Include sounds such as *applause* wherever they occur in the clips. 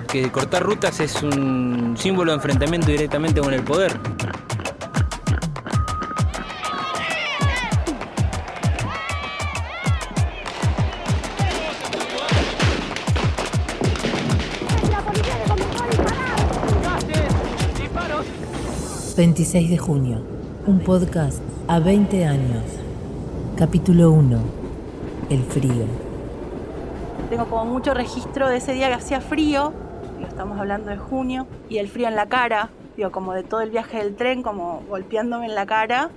que cortar rutas es un símbolo de enfrentamiento directamente con el poder. ...26 de junio... ...un podcast a 20 años... ...capítulo 1... ...el frío... Tengo como mucho registro de ese día que hacía frío, estamos hablando de junio, y el frío en la cara, digo, como de todo el viaje del tren, como golpeándome en la cara.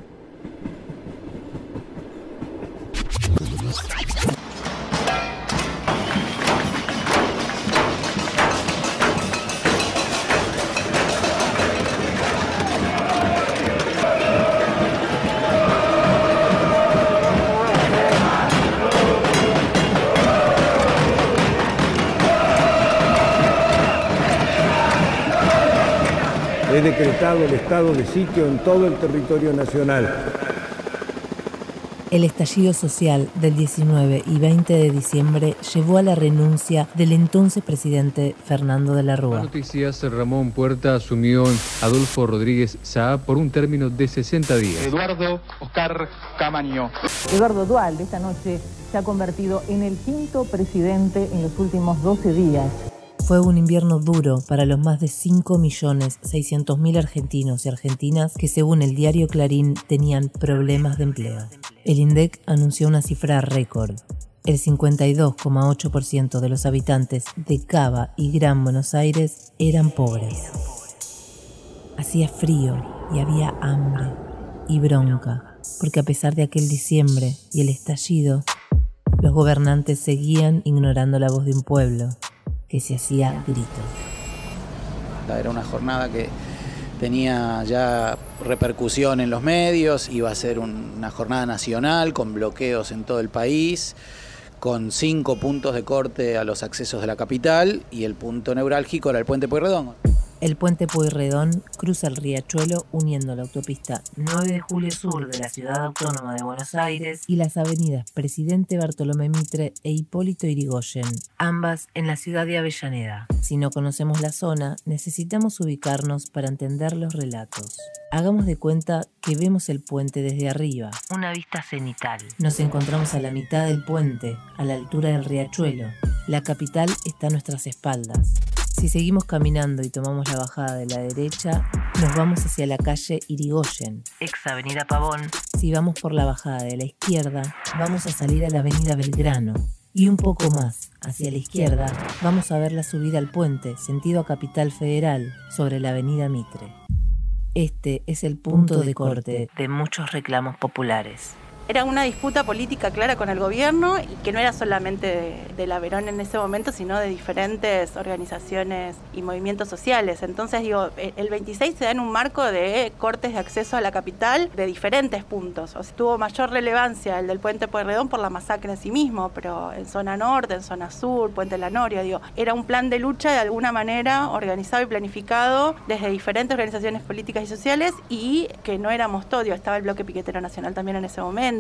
He decretado el estado de sitio en todo el territorio nacional. El estallido social del 19 y 20 de diciembre llevó a la renuncia del entonces presidente Fernando de la Rúa. Noticias, Ramón Puerta asumió Adolfo Rodríguez Saá por un término de 60 días. Eduardo Oscar Camaño. Eduardo Dual esta noche se ha convertido en el quinto presidente en los últimos 12 días. Fue un invierno duro para los más de 5.600.000 argentinos y argentinas que según el diario Clarín tenían problemas de empleo. El INDEC anunció una cifra récord. El 52,8% de los habitantes de Cava y Gran Buenos Aires eran pobres. Hacía frío y había hambre y bronca, porque a pesar de aquel diciembre y el estallido, los gobernantes seguían ignorando la voz de un pueblo que se hacía grito. Era una jornada que tenía ya repercusión en los medios, iba a ser una jornada nacional con bloqueos en todo el país, con cinco puntos de corte a los accesos de la capital y el punto neurálgico era el puente Pueyrredón. El puente Pueyrredón cruza el riachuelo uniendo la autopista 9 de Julio Sur de la Ciudad Autónoma de Buenos Aires y las avenidas Presidente Bartolomé Mitre e Hipólito Irigoyen, ambas en la ciudad de Avellaneda. Si no conocemos la zona, necesitamos ubicarnos para entender los relatos. Hagamos de cuenta que vemos el puente desde arriba, una vista cenital. Nos encontramos a la mitad del puente, a la altura del riachuelo. La capital está a nuestras espaldas. Si seguimos caminando y tomamos la bajada de la derecha, nos vamos hacia la calle Irigoyen, ex Avenida Pavón. Si vamos por la bajada de la izquierda, vamos a salir a la Avenida Belgrano. Y un poco más, hacia la izquierda, vamos a ver la subida al puente, sentido a Capital Federal, sobre la Avenida Mitre. Este es el punto de corte de muchos reclamos populares era una disputa política clara con el gobierno y que no era solamente de, la Verón en ese momento, sino de diferentes organizaciones y movimientos sociales. Entonces, digo, e, el 26 se da en un marco de cortes de acceso a la capital de diferentes puntos. O sea, tuvo mayor relevancia el del puente Pueyrredón por la masacre en sí mismo, pero en zona norte, en zona sur, puente La Noria, digo, era un plan de lucha de alguna manera organizado y planificado desde diferentes organizaciones políticas y sociales y que no éramos todos, estaba el bloque piquetero nacional también en ese momento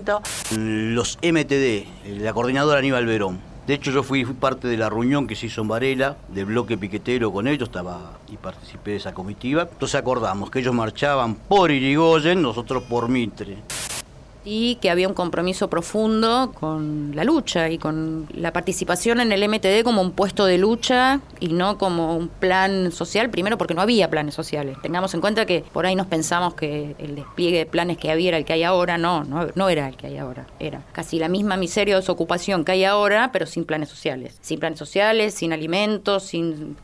los MTD, la coordinadora Aníbal Verón. De hecho, yo fui, parte de la reunión que se hizo en Varela, del bloque piquetero con ellos, estaba y participé de esa comitiva. Entonces acordamos que ellos marchaban por Irigoyen, nosotros por Mitre y que había un compromiso profundo con la lucha y con la participación en el MTD como un puesto de lucha y no como un plan social, primero porque no había planes sociales. Tengamos en cuenta que por ahí nos pensamos que el despliegue de planes que había era el que hay ahora, no, no, no era el que hay ahora, era casi la misma miseria de desocupación que hay ahora, pero sin planes sociales. Sin planes sociales, sin alimentos, sin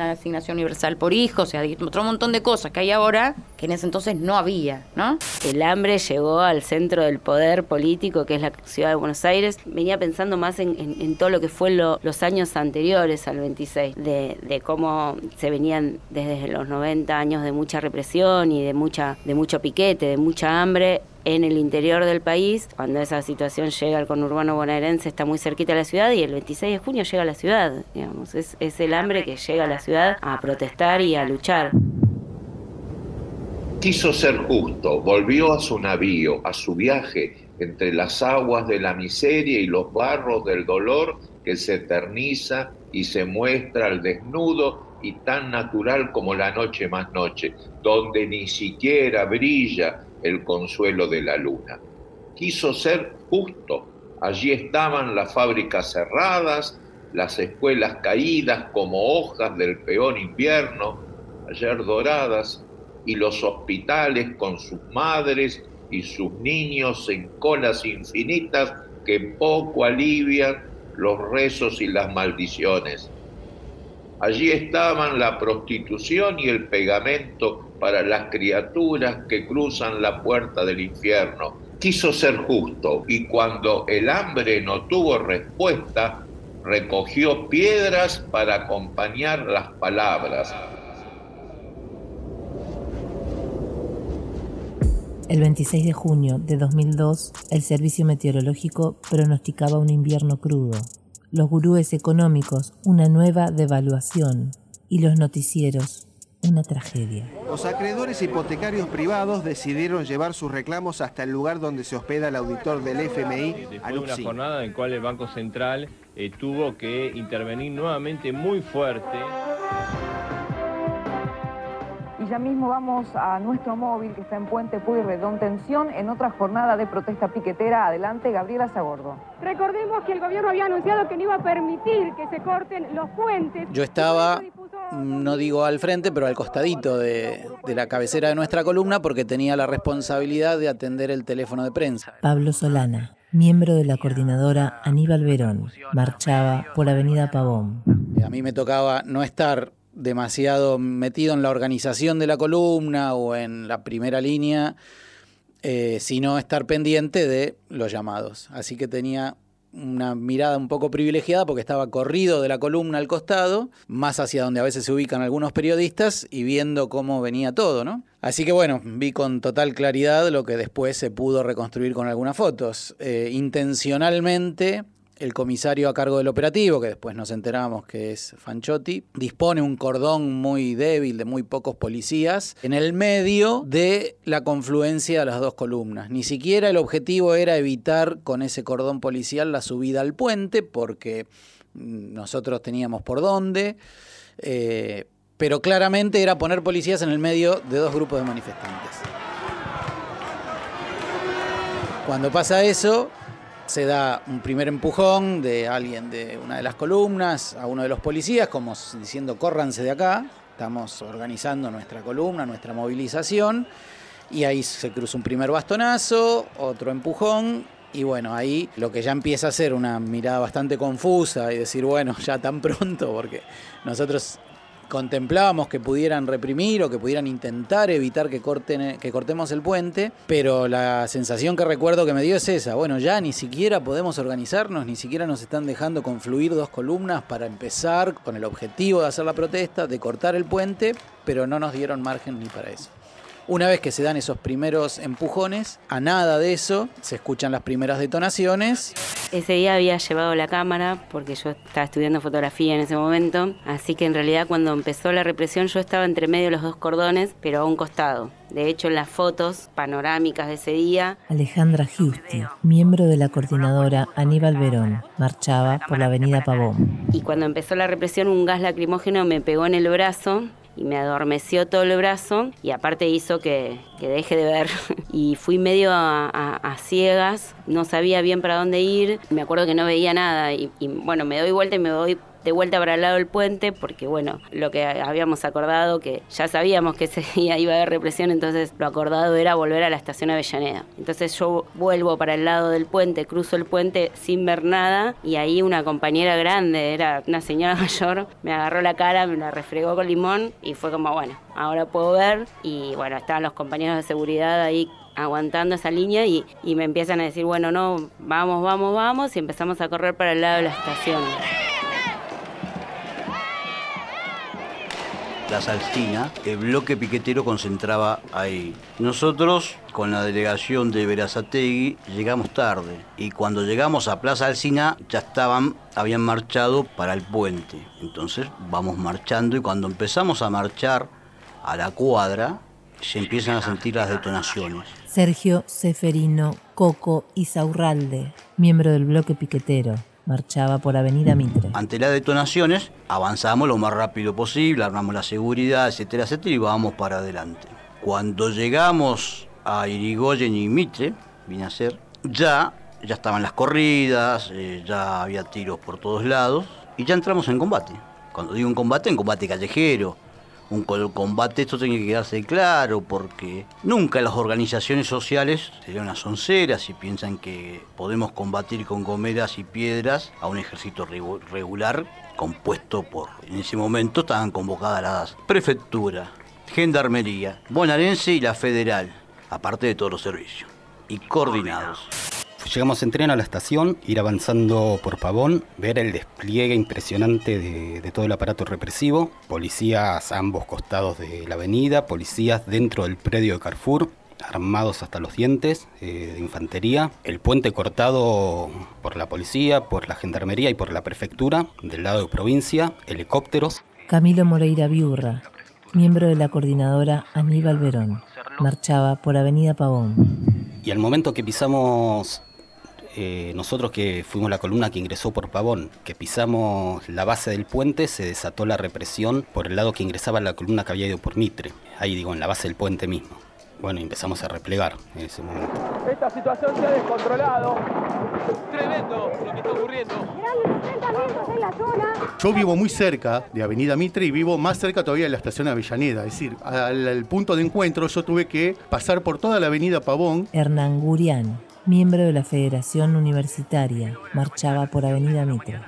asignación universal por hijo, o sea, otro montón de cosas que hay ahora que en ese entonces no había, ¿no? El hambre llegó al centro del poder político, que es la ciudad de Buenos Aires, venía pensando más en, todo lo que fue los años anteriores al 26, de, cómo se venían desde los 90 años de mucha represión y de, mucha, de mucho piquete, de mucha hambre en el interior del país, cuando esa situación llega al conurbano bonaerense, está muy cerquita de la ciudad y el 26 de junio llega a la ciudad, digamos, es el hambre que llega a la ciudad a protestar y a luchar quiso ser justo, volvió a su navío, a su viaje entre las aguas de la miseria y los barros del dolor que se eterniza y se muestra al desnudo y tan natural como la noche más noche, donde ni siquiera brilla el consuelo de la luna. Quiso ser justo. Allí estaban las fábricas cerradas, las escuelas caídas como hojas del peor invierno, ayer doradas, y los hospitales con sus madres y sus niños en colas infinitas que poco alivian los rezos y las maldiciones. Allí estaban la prostitución y el pegamento para las criaturas que cruzan la puerta del infierno. Quiso ser justo y cuando el hambre no tuvo respuesta, recogió piedras para acompañar las palabras. El 26 de junio de 2002, el Servicio Meteorológico pronosticaba un invierno crudo, los gurúes económicos una nueva devaluación y los noticieros una tragedia. Los acreedores hipotecarios privados decidieron llevar sus reclamos hasta el lugar donde se hospeda el auditor del FMI, Después de una jornada en la cual el Banco Central eh, tuvo que intervenir nuevamente muy fuerte. Y ya mismo vamos a nuestro móvil que está en Puente Pueyrredón. Tensión en otra jornada de protesta piquetera. Adelante, Gabriela Sagordo. Recordemos que el gobierno había anunciado que no iba a permitir que se corten los puentes. Yo estaba, no digo al frente, pero al costadito de, de la cabecera de nuestra columna porque tenía la responsabilidad de atender el teléfono de prensa. Pablo Solana, miembro de la coordinadora Aníbal Verón, marchaba por Avenida Pavón. A mí me tocaba no estar demasiado metido en la organización de la columna o en la primera línea, eh, sino estar pendiente de los llamados. Así que tenía una mirada un poco privilegiada porque estaba corrido de la columna al costado, más hacia donde a veces se ubican algunos periodistas y viendo cómo venía todo, ¿no? Así que bueno, vi con total claridad lo que después se pudo reconstruir con algunas fotos. Eh, intencionalmente el comisario a cargo del operativo, que después nos enteramos que es Fanchotti, dispone un cordón muy débil de muy pocos policías en el medio de la confluencia de las dos columnas. Ni siquiera el objetivo era evitar con ese cordón policial la subida al puente, porque nosotros teníamos por dónde, eh, pero claramente era poner policías en el medio de dos grupos de manifestantes. Cuando pasa eso, se da un primer empujón de alguien de una de las columnas a uno de los policías, como diciendo, córranse de acá, estamos organizando nuestra columna, nuestra movilización, y ahí se cruza un primer bastonazo, otro empujón, y bueno, ahí lo que ya empieza a ser una mirada bastante confusa y decir, bueno, ya tan pronto, porque nosotros contemplábamos que pudieran reprimir o que pudieran intentar evitar que, corten, que cortemos el puente, pero la sensación que recuerdo que me dio es esa, bueno, ya ni siquiera podemos organizarnos, ni siquiera nos están dejando confluir dos columnas para empezar con el objetivo de hacer la protesta, de cortar el puente, pero no nos dieron margen ni para eso. Una vez que se dan esos primeros empujones, a nada de eso, se escuchan las primeras detonaciones. Ese día había llevado la cámara porque yo estaba estudiando fotografía en ese momento, así que en realidad cuando empezó la represión yo estaba entre medio de los dos cordones, pero a un costado. De hecho, en las fotos panorámicas de ese día... Alejandra Giusti, miembro de la coordinadora Aníbal Verón, marchaba por la avenida Pavón. Y cuando empezó la represión, un gas lacrimógeno me pegó en el brazo y me adormeció todo el brazo y aparte hizo que, que deje de ver. *laughs* y fui medio a, ciegas, no sabía bien para dónde ir, me acuerdo que no veía nada y, y bueno, me doy vuelta y me voy de vuelta para el lado del puente, porque bueno, lo que habíamos acordado, que ya sabíamos que *laughs* ese iba a haber represión, entonces lo acordado era volver a la estación Avellaneda. Entonces yo vuelvo para el lado del puente, cruzo el puente sin ver nada, y ahí una compañera grande, era una señora *laughs* mayor, me agarró la cara, me la refregó con limón, y fue como, bueno, ahora puedo ver, y bueno, estaban los compañeros de seguridad ahí aguantando esa línea y, y me empiezan a decir, bueno, no, vamos, vamos, vamos, y empezamos a correr para el lado de la estación. Plaza Alsina, el bloque piquetero concentraba ahí. Nosotros, con la delegación de Verazategui, llegamos tarde. Y cuando llegamos a Plaza Alsina, ya estaban, habían marchado para el puente. Entonces vamos marchando y cuando empezamos a marchar a la cuadra, se empiezan a sentir las detonaciones. Sergio Seferino Coco Isaurralde, miembro del bloque piquetero, Marchaba por Avenida Mitre. Ante las detonaciones, avanzamos lo más rápido posible, armamos la seguridad, etcétera, etcétera, y vamos para adelante. Cuando llegamos a Irigoyen y Mitre, vine a ser, ya, ya estaban las corridas, eh, ya había tiros por todos lados, y ya entramos en combate. Cuando digo en combate, en combate callejero, un combate, esto tiene que quedarse claro, porque nunca las organizaciones sociales serían unas onceras y piensan que podemos combatir con gomeras y piedras a un ejército regular compuesto por, en ese momento estaban convocadas las prefecturas, gendarmería, bonaerense y la federal, aparte de todos los servicios, y coordinados. Llegamos en tren a la estación, ir avanzando por Pavón, ver el despliegue impresionante de, todo el aparato represivo, policías a ambos costados de la avenida, policías dentro del predio de Carrefour, armados hasta los dientes eh, de infantería, el puente cortado por la policía, por la gendarmería y por la prefectura del lado de provincia, helicópteros. Camilo Moreira Biurra, miembro de la coordinadora Aníbal Verón, marchaba por Avenida Pavón. Y al momento que pisamos eh, nosotros que fuimos la columna que ingresó por Pavón, que pisamos la base del puente, se desató la represión por el lado que ingresaba la columna que había ido por Mitre, ahí digo, en la base del puente mismo. Bueno, empezamos a replegar en ese momento. Esta situación se ha descontrolado. Tremendo lo que está ocurriendo. Yo vivo muy cerca de Avenida Mitre y vivo más cerca todavía de la estación Avellaneda. Es decir, al, al punto de encuentro yo tuve que pasar por toda la avenida Pavón. Hernán Gurián miembro de la Federación Universitaria, marchaba por Avenida Mitre.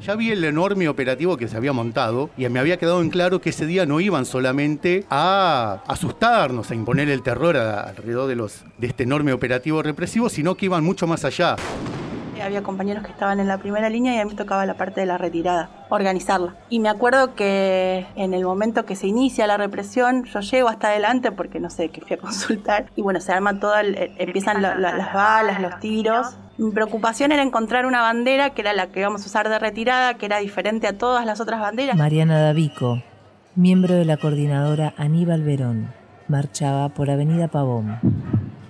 Ya vi el enorme operativo que se había montado y me había quedado en claro que ese día no iban solamente a asustarnos, a imponer el terror alrededor de, los, de este enorme operativo represivo, sino que iban mucho más allá. Había compañeros que estaban en la primera línea y a mí tocaba la parte de la retirada, organizarla. Y me acuerdo que en el momento que se inicia la represión, yo llego hasta adelante porque no sé, que fui a consultar. Y bueno, se arma todo, empiezan las balas, los tiros. Mi preocupación era encontrar una bandera que era la que íbamos a usar de retirada, que era diferente a todas las otras banderas. Mariana Davico, miembro de la coordinadora Aníbal Verón, marchaba por Avenida Pavón.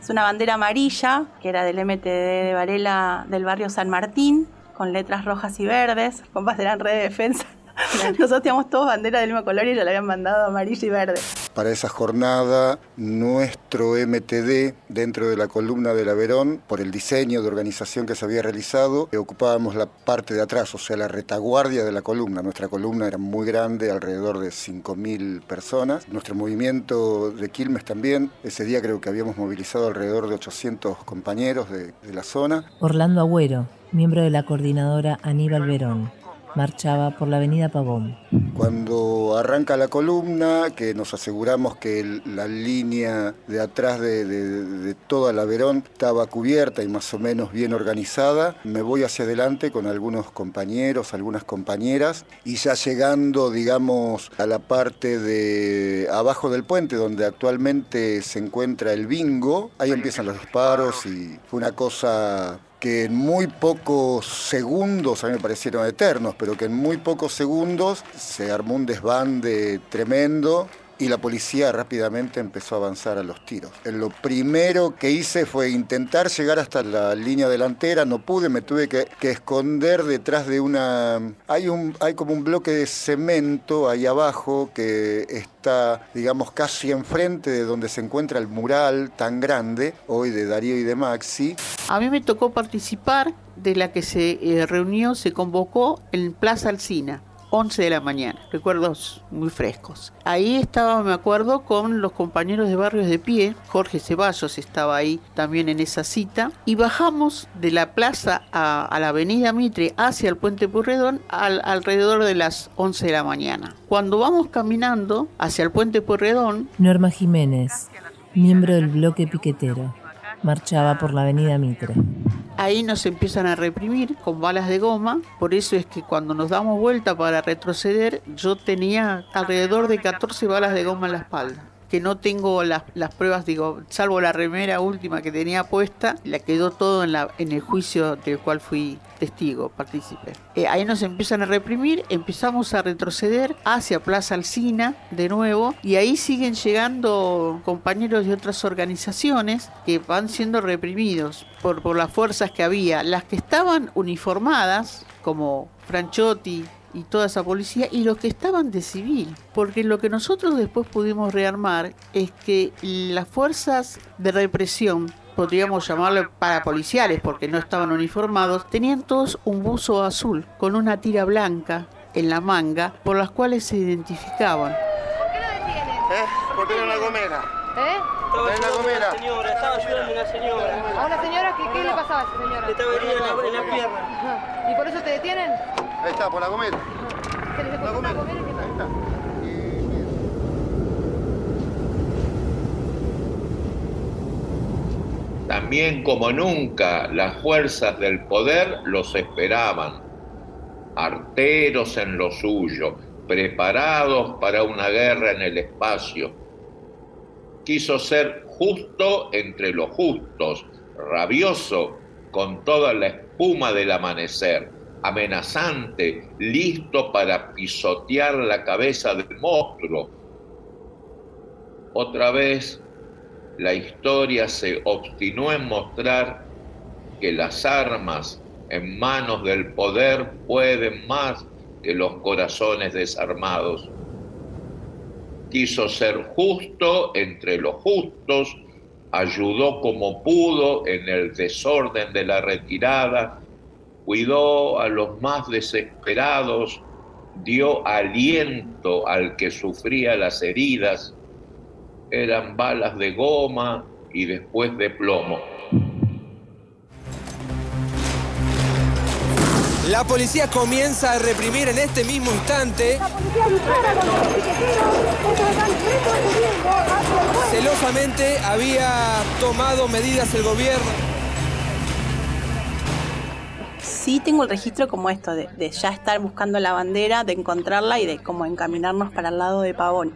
Es una bandera amarilla, que era del MTD de Varela del barrio San Martín, con letras rojas y verdes, compas la red de defensa. *laughs* Nosotros teníamos todos bandera del mismo color y la habían mandado amarilla y verde. Para esa jornada, nuestro MTD, dentro de la columna de la Verón, por el diseño de organización que se había realizado, ocupábamos la parte de atrás, o sea, la retaguardia de la columna. Nuestra columna era muy grande, alrededor de 5.000 personas. Nuestro movimiento de Quilmes también. Ese día creo que habíamos movilizado alrededor de 800 compañeros de, de la zona. Orlando Agüero, miembro de la coordinadora Aníbal Verón marchaba por la avenida Pavón. Cuando arranca la columna, que nos aseguramos que la línea de atrás de, toda la Verón estaba cubierta y más o menos bien organizada, me voy hacia adelante con algunos compañeros, algunas compañeras, y ya llegando, digamos, a la parte de abajo del puente, donde actualmente se encuentra el bingo, ahí empiezan los disparos y fue una cosa que en muy pocos segundos, a mí me parecieron eternos, pero que en muy pocos segundos se armó un desbande tremendo y la policía rápidamente empezó a avanzar a los tiros. Lo primero que hice fue intentar llegar hasta la línea delantera, no pude, me tuve que, esconder detrás de una... Hay, un, hay como un bloque de cemento ahí abajo que está, digamos, casi enfrente de donde se encuentra el mural tan grande, hoy de Darío y de Maxi. A mí me tocó participar de la que se eh, reunió, se convocó en Plaza Alcina 11 de la mañana, recuerdos muy frescos. Ahí estaba, me acuerdo, con los compañeros de Barrios de Pie, Jorge Ceballos estaba ahí también en esa cita, y bajamos de la plaza a, la avenida Mitre hacia el puente Purredón al, alrededor de las 11 de la mañana. Cuando vamos caminando hacia el puente Purredón... Norma Jiménez, miembro del bloque piquetero marchaba por la avenida Mitre. Ahí nos empiezan a reprimir con balas de goma, por eso es que cuando nos damos vuelta para retroceder, yo tenía alrededor de 14 balas de goma en la espalda. Que no tengo las, pruebas, digo, salvo la remera última que tenía puesta, la quedó todo en, la, en el juicio del cual fui testigo, partícipe. Eh, ahí nos empiezan a reprimir, empezamos a retroceder hacia Plaza Alcina de nuevo y ahí siguen llegando compañeros de otras organizaciones que van siendo reprimidos por, por las fuerzas que había. Las que estaban uniformadas, como Franchotti, y toda esa policía y los que estaban de civil. Porque lo que nosotros después pudimos rearmar es que las fuerzas de represión podríamos llamarlo parapoliciales porque no estaban uniformados, tenían todos un buzo azul con una tira blanca en la manga por las cuales se identificaban. ¿Por qué lo detienen? ¿Eh? Porque era una gomera. ¿Eh? Era una gomera. señora, estaba ayudando a una señora. ¿A una señora? ¿Qué, qué le pasaba a esa señora? Le estaba herida en la, en la pierna. ¿Y por eso te detienen? Ahí está, por la gomera. ¿Se les depositó una gomera y qué pasa? También como nunca las fuerzas del poder los esperaban, arteros en lo suyo, preparados para una guerra en el espacio. Quiso ser justo entre los justos, rabioso con toda la espuma del amanecer, amenazante, listo para pisotear la cabeza del monstruo. Otra vez la historia se obstinó en mostrar que las armas en manos del poder pueden más que los corazones desarmados. Quiso ser justo entre los justos, ayudó como pudo en el desorden de la retirada, cuidó a los más desesperados, dio aliento al que sufría las heridas, eran balas de goma y después de plomo. La policía comienza a reprimir en este mismo instante. Celosamente había tomado medidas el gobierno. Sí tengo el registro como esto, de, de ya estar buscando la bandera, de encontrarla y de como encaminarnos para el lado de Pavón.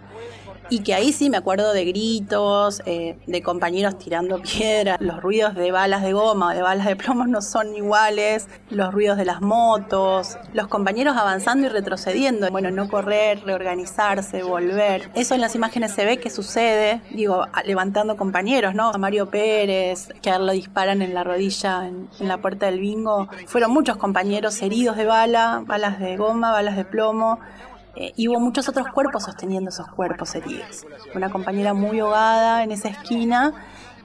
Y que ahí sí me acuerdo de gritos, eh, de compañeros tirando *laughs* piedras, los ruidos de balas de goma de balas de plomo no son iguales, los ruidos de las motos, los compañeros avanzando y retrocediendo, bueno, no correr, reorganizarse, volver. Eso en las imágenes se ve que sucede, digo, levantando compañeros, ¿no? A Mario Pérez, que a él lo disparan en la rodilla en, en la puerta del bingo. Fueron muchos compañeros heridos de bala, balas de goma, balas de plomo. Eh, y hubo muchos otros cuerpos sosteniendo esos cuerpos heridos. Una compañera muy ahogada en esa esquina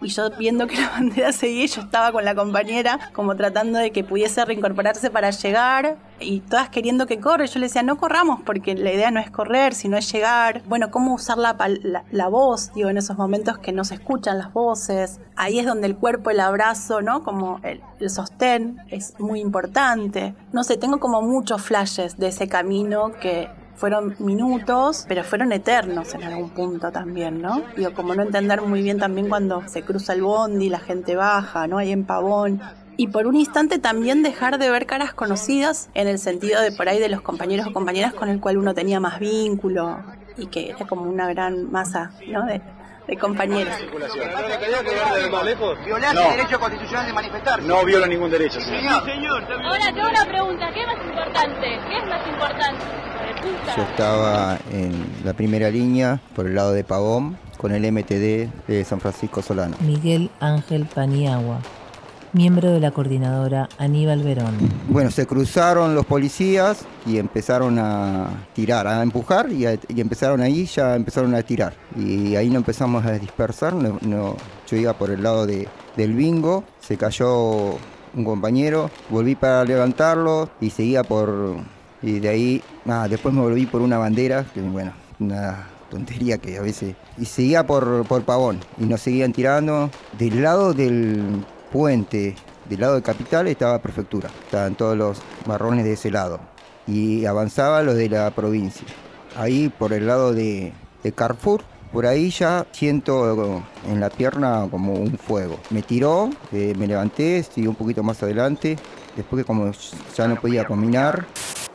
y yo viendo que la *laughs* bandera seguía, yo estaba con la compañera como tratando de que pudiese reincorporarse para llegar y todas queriendo que corra. Yo le decía, no corramos porque la idea no es correr, sino es llegar. Bueno, cómo usar la, la voz, digo, en esos momentos que no se escuchan las voces. Ahí es donde el cuerpo, el abrazo, ¿no? Como el, el sostén es muy importante. No sé, tengo como muchos flashes de ese camino que fueron minutos, pero fueron eternos en algún punto también, ¿no? Digo, como no entender muy bien también cuando se cruza el bondi, la gente baja, ¿no? Ahí en Pavón. Y por un instante también dejar de ver caras conocidas en el sentido de por ahí de los compañeros o compañeras con el cual uno tenía más vínculo y que era como una gran masa, ¿no? De, de compañeros. Violaste No. el derecho constitucional de manifestarse. No viola ningún derecho, señor. Ahora tengo una pregunta, ¿qué es más importante? ¿Qué es más importante? Yo estaba en la primera línea por el lado de Pavón con el MTD de San Francisco Solano. Miguel Ángel Paniagua, miembro de la coordinadora Aníbal Verón. Bueno, se cruzaron los policías y empezaron a tirar, a empujar y, empezaron ahí, ya empezaron a tirar. Y ahí nos empezamos a dispersar. no- no- yo iba por el lado de- del bingo, se cayó un compañero, volví para levantarlo y seguía por... Y de ahí, nada, después me volví por una bandera, que bueno, una tontería que a veces... Y seguía por, por Pavón y nos seguían tirando. Del lado del puente del lado de Capital estaba Prefectura, estaban todos los marrones de ese lado. Y avanzaba los de la provincia. Ahí por el lado de, de Carrefour, por ahí ya siento en la pierna como un fuego. Me tiró, eh, me levanté, seguí un poquito más adelante. Después que como ya no podía caminar,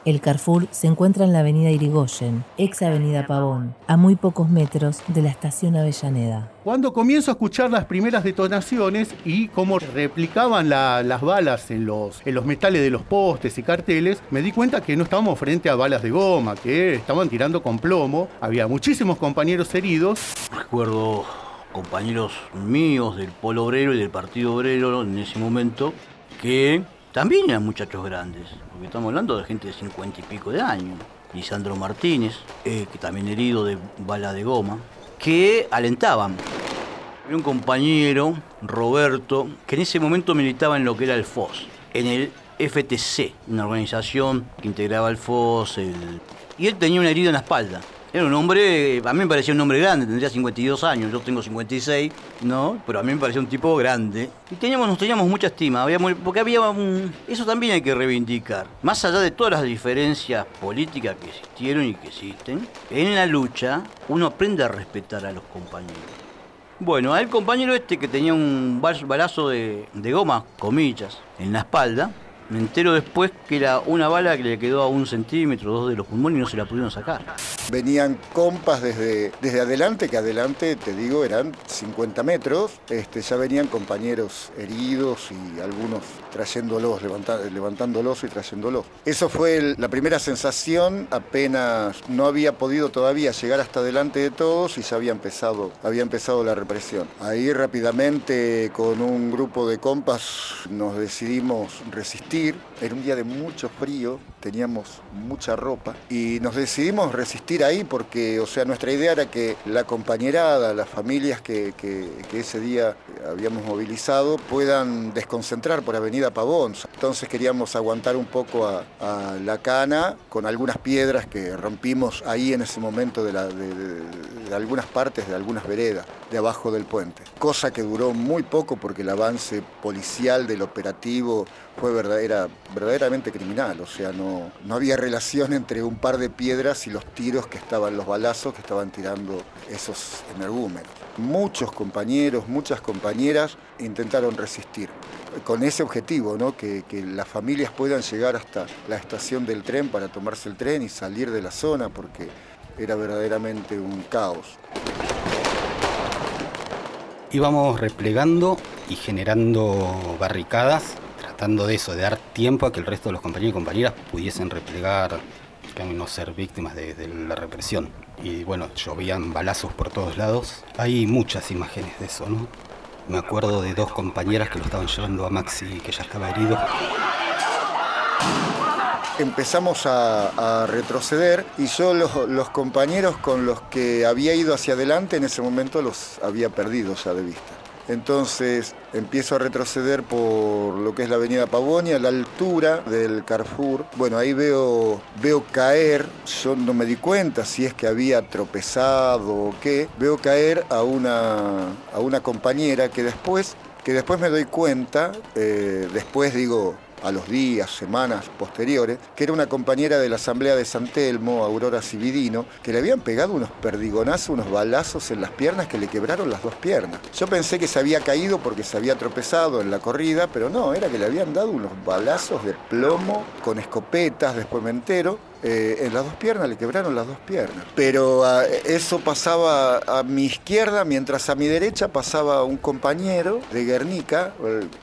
El Carrefour se encuentra en la avenida Irigoyen, ex avenida Pavón, a muy pocos metros de la estación Avellaneda. Cuando comienzo a escuchar las primeras detonaciones y cómo replicaban la- las balas en los, en los metales de los postes y carteles, me di cuenta que no estábamos frente a balas de goma, que estaban tirando con plomo. Había muchísimos compañeros heridos. Recuerdo compañeros míos del Polo Obrero y del Partido Obrero en ese momento que también eran muchachos grandes, porque estamos hablando de gente de cincuenta y pico de años. Lisandro Martínez, eh, que también herido de bala de goma, que alentaban. Había un compañero, Roberto, que en ese momento militaba en lo que era el FOS, en el FTC, una organización que integraba el FOS, y él tenía una herida en la espalda. Era un hombre, a mí me parecía un hombre grande, tendría 52 años, yo tengo 56, ¿no? Pero a mí me parecía un tipo grande. Y teníamos, nos teníamos mucha estima, había porque había un... Eso también hay que reivindicar. Más allá de todas las diferencias políticas que existieron y que existen, en la lucha uno aprende a respetar a los compañeros. Bueno, al compañero este que tenía un bal- balazo de, de goma, comillas, en la espalda, me entero después que era una bala que le quedó a un centímetro, dos de los pulmones y no se la pudieron sacar. Venían compas desde, desde adelante, que adelante, te digo, eran 50 metros. Este, ya venían compañeros heridos y algunos trayéndolos, levanta- levantándolos y trayéndolos. Eso fue la primera sensación, apenas no había podido todavía llegar hasta adelante de todos y ya había empezado, había empezado la represión. Ahí rápidamente con un grupo de compas nos decidimos resistir. Era un día de mucho frío, teníamos mucha ropa y nos decidimos resistir ahí porque, o sea, nuestra idea era que la compañerada, las familias que, ese día habíamos movilizado puedan desconcentrar por Avenida Pavón. Entonces queríamos aguantar un poco a, a la cana con algunas piedras que rompimos ahí en ese momento de algunas partes, de algunas veredas, de abajo del puente. Cosa que duró muy poco porque el avance policial del operativo fue verdad- era verdaderamente criminal, o sea, no, no había relación entre un par de piedras y los tiros que estaban, los balazos que estaban tirando esos energúmenos. Muchos compañeros, muchas compañeras intentaron resistir con ese objetivo, ¿no? que, que las familias puedan llegar hasta la estación del tren para tomarse el tren y salir de la zona, porque era verdaderamente un caos. Íbamos replegando y generando barricadas, tratando de eso, de dar tiempo a que el resto de los compañeros y compañeras pudiesen replegar, que no ser víctimas de, de la represión. Y bueno, llovían balazos por todos lados. Hay muchas imágenes de eso, ¿no? Me acuerdo de dos compañeras que lo estaban llevando a Maxi, que ya estaba herido. Empezamos a, retroceder y yo los, compañeros con los que había ido hacia adelante en ese momento los había perdido ya de vista. Entonces empiezo a retroceder por lo que es la avenida Pavonia, la altura del Carrefour. Bueno, ahí veo, veo caer, yo no me di cuenta si es que había tropezado o qué, veo caer a una, a una compañera que después, que después me doy cuenta, eh, después digo, a los días, semanas posteriores, que era una compañera de la Asamblea de San Telmo, Aurora Cividino, que le habían pegado unos perdigonazos, unos balazos en las piernas que le quebraron las dos piernas. Yo pensé que se había caído porque se había tropezado en la corrida, pero no, era que le habían dado unos balazos de plomo con escopetas, después me entero, eh, en las dos piernas, le quebraron las dos piernas. Pero ah, eso pasaba a mi izquierda, mientras a mi derecha pasaba un compañero de Guernica,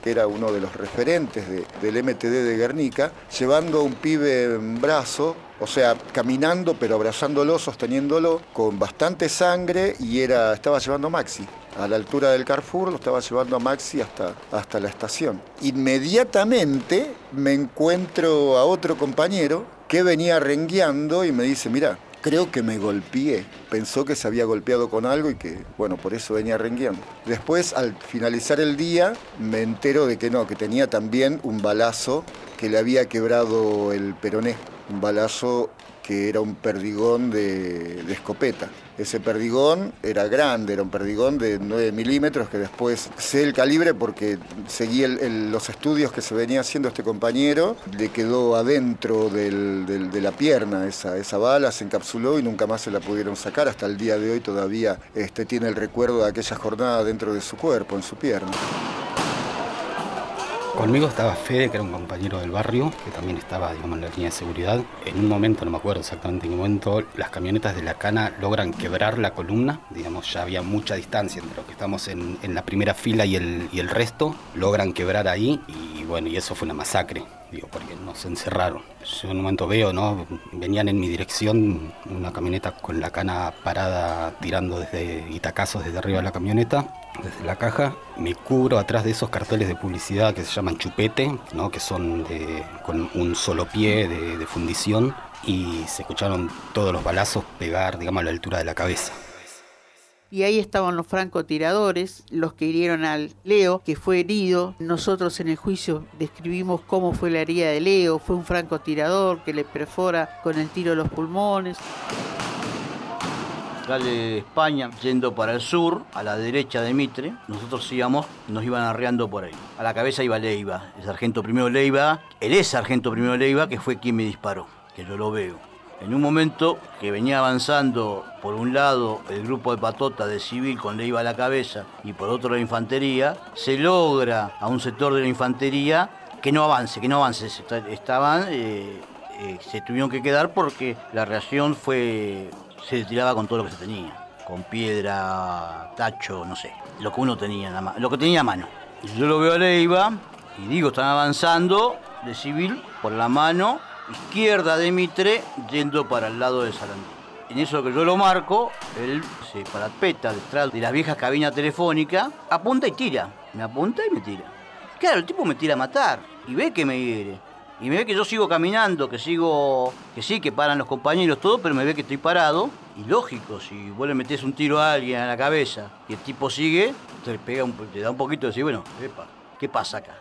que era uno de los referentes de- del MTD de Guernica, llevando a un pibe en brazo, o sea, caminando pero abrazándolo, sosteniéndolo, con bastante sangre y era, estaba llevando a Maxi. A la altura del Carrefour lo estaba llevando a Maxi hasta, hasta la estación. Inmediatamente me encuentro a otro compañero que venía rengueando y me dice, mira, creo que me golpeé. Pensó que se había golpeado con algo y que, bueno, por eso venía rengueando. Después, al finalizar el día, me entero de que no, que tenía también un balazo que le había quebrado el peroné. Un balazo que era un perdigón de, escopeta. Ese perdigón era grande, era un perdigón de 9 milímetros que después sé el calibre porque seguí los estudios que se venía haciendo este compañero, le quedó adentro de la pierna esa, esa bala, se encapsuló y nunca más se la pudieron sacar. Hasta el día de hoy todavía este, tiene el recuerdo de aquella jornada dentro de su cuerpo, en su pierna. Conmigo estaba Fede, que era un compañero del barrio, que también estaba, digamos, en la línea de seguridad. En un momento, no me acuerdo exactamente en momento, las camionetas de la cana logran quebrar la columna. Digamos, ya había mucha distancia entre los que estamos en, la primera fila y el, y el resto. Logran quebrar ahí y bueno, y eso fue una masacre digo, porque nos encerraron. Yo en un momento veo, ¿no? Venían en mi dirección una camioneta con la cana parada tirando desde Itacazos desde arriba de la camioneta, desde la caja. Me cubro atrás de esos carteles de publicidad que se llaman chupete, ¿no? Que son de, con un solo pie de, de fundición y se escucharon todos los balazos pegar, digamos, a la altura de la cabeza y ahí estaban los francotiradores, los que hirieron al Leo, que fue herido. Nosotros en el juicio describimos cómo fue la herida de Leo, fue un francotirador que le perfora con el tiro los pulmones. Sale España yendo para el sur, a la derecha de Mitre, nosotros íbamos, nos iban arreando por ahí. A la cabeza iba Leiva, el sargento primero Leiva, él es sargento primero Leiva, que fue quien me disparó, que yo lo veo. En un momento que venía avanzando por un lado el grupo de patota de civil con Leiva a la cabeza y por otro la infantería, se logra a un sector de la infantería que no avance, que no avance. Estaban, eh, eh, se tuvieron que quedar porque la reacción fue, se tiraba con todo lo que se tenía, con piedra, tacho, no sé, lo que uno tenía, nada lo que tenía a mano. Yo lo veo a Leiva y digo, están avanzando de civil por la mano izquierda de Mitre yendo para el lado de Sarandí. En eso que yo lo marco, él se parapeta detrás de las viejas cabinas telefónicas, apunta y tira. Me apunta y me tira. Claro, el tipo me tira a matar y ve que me hiere. Y me ve que yo sigo caminando, que sigo, que sí, que paran los compañeros, todo, pero me ve que estoy parado. Y lógico, si vos le metés un tiro a alguien a la cabeza y el tipo sigue, te, pega un, te da un poquito de decir, bueno, ¿qué pasa acá?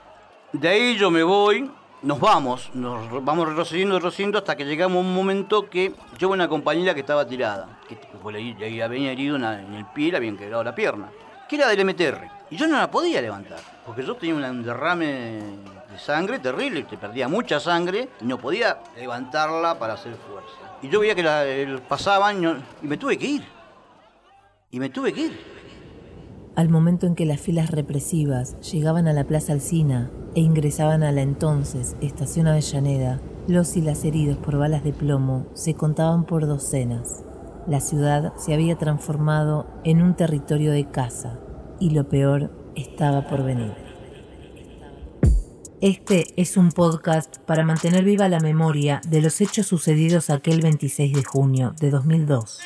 De ahí yo me voy, nos vamos, nos vamos retrocediendo, retrocediendo hasta que llegamos a un momento que yo una compañera que estaba tirada, que le había herido en el pie, le habían quebrado la pierna, que era del MTR. Y yo no la podía levantar, porque yo tenía un derrame de sangre terrible, te perdía mucha sangre y no podía levantarla para hacer fuerza. Y yo veía que la, pasaban y me tuve que ir. Y me tuve que ir. Al momento en que las filas represivas llegaban a la Plaza Alcina e ingresaban a la entonces Estación Avellaneda, los y las heridos por balas de plomo se contaban por docenas. La ciudad se había transformado en un territorio de caza y lo peor estaba por venir. Este es un podcast para mantener viva la memoria de los hechos sucedidos aquel 26 de junio de 2002.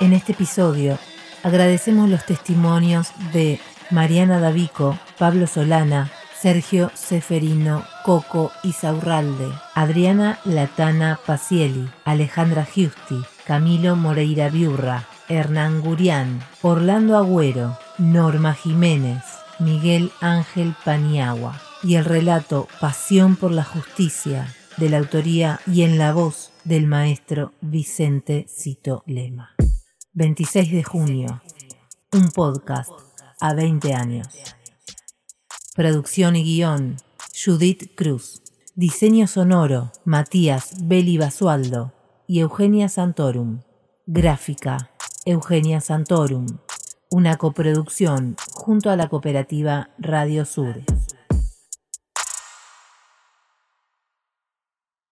En este episodio Agradecemos los testimonios de Mariana Davico, Pablo Solana, Sergio Seferino, Coco Isaurralde, Adriana Latana Pacieli, Alejandra Giusti, Camilo Moreira Biurra, Hernán Gurián, Orlando Agüero, Norma Jiménez, Miguel Ángel Paniagua y el relato Pasión por la Justicia de la autoría y en la voz del maestro Vicente Cito Lema. 26 de junio, un podcast a 20 años. Producción y guion, Judith Cruz. Diseño sonoro, Matías Beli Basualdo y Eugenia Santorum. Gráfica, Eugenia Santorum. Una coproducción junto a la cooperativa Radio Sur.